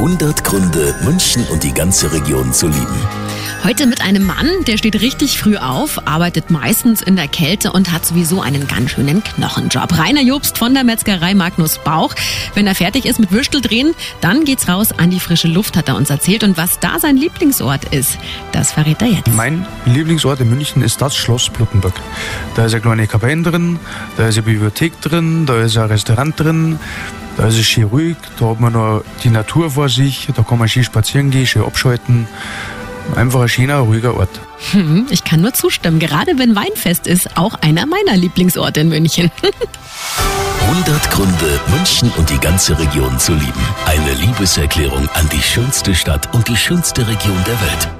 100 Gründe, München und die ganze Region zu lieben. Heute mit einem Mann, der steht richtig früh auf, arbeitet meistens in der Kälte und hat sowieso einen ganz schönen Knochenjob. Rainer Jobst von der Metzgerei Magnus Bauch. Wenn er fertig ist mit Würstel drehen, dann geht's raus an die frische Luft, hat er uns erzählt. Und was da sein Lieblingsort ist, das verrät er jetzt. Mein Lieblingsort in München ist das Schloss Plottenburg. Da ist eine kleine Kapelle drin, da ist eine Bibliothek drin, da ist ein Restaurant drin, da ist es schön ruhig, da hat man noch die Natur vor sich, da kann man schön spazieren gehen, schön abschalten. Einfach ein schöner, ruhiger Ort. Hm, ich kann nur zustimmen. Gerade wenn Weinfest ist, auch einer meiner Lieblingsorte in München. 100 Gründe, München und die ganze Region zu lieben. Eine Liebeserklärung an die schönste Stadt und die schönste Region der Welt.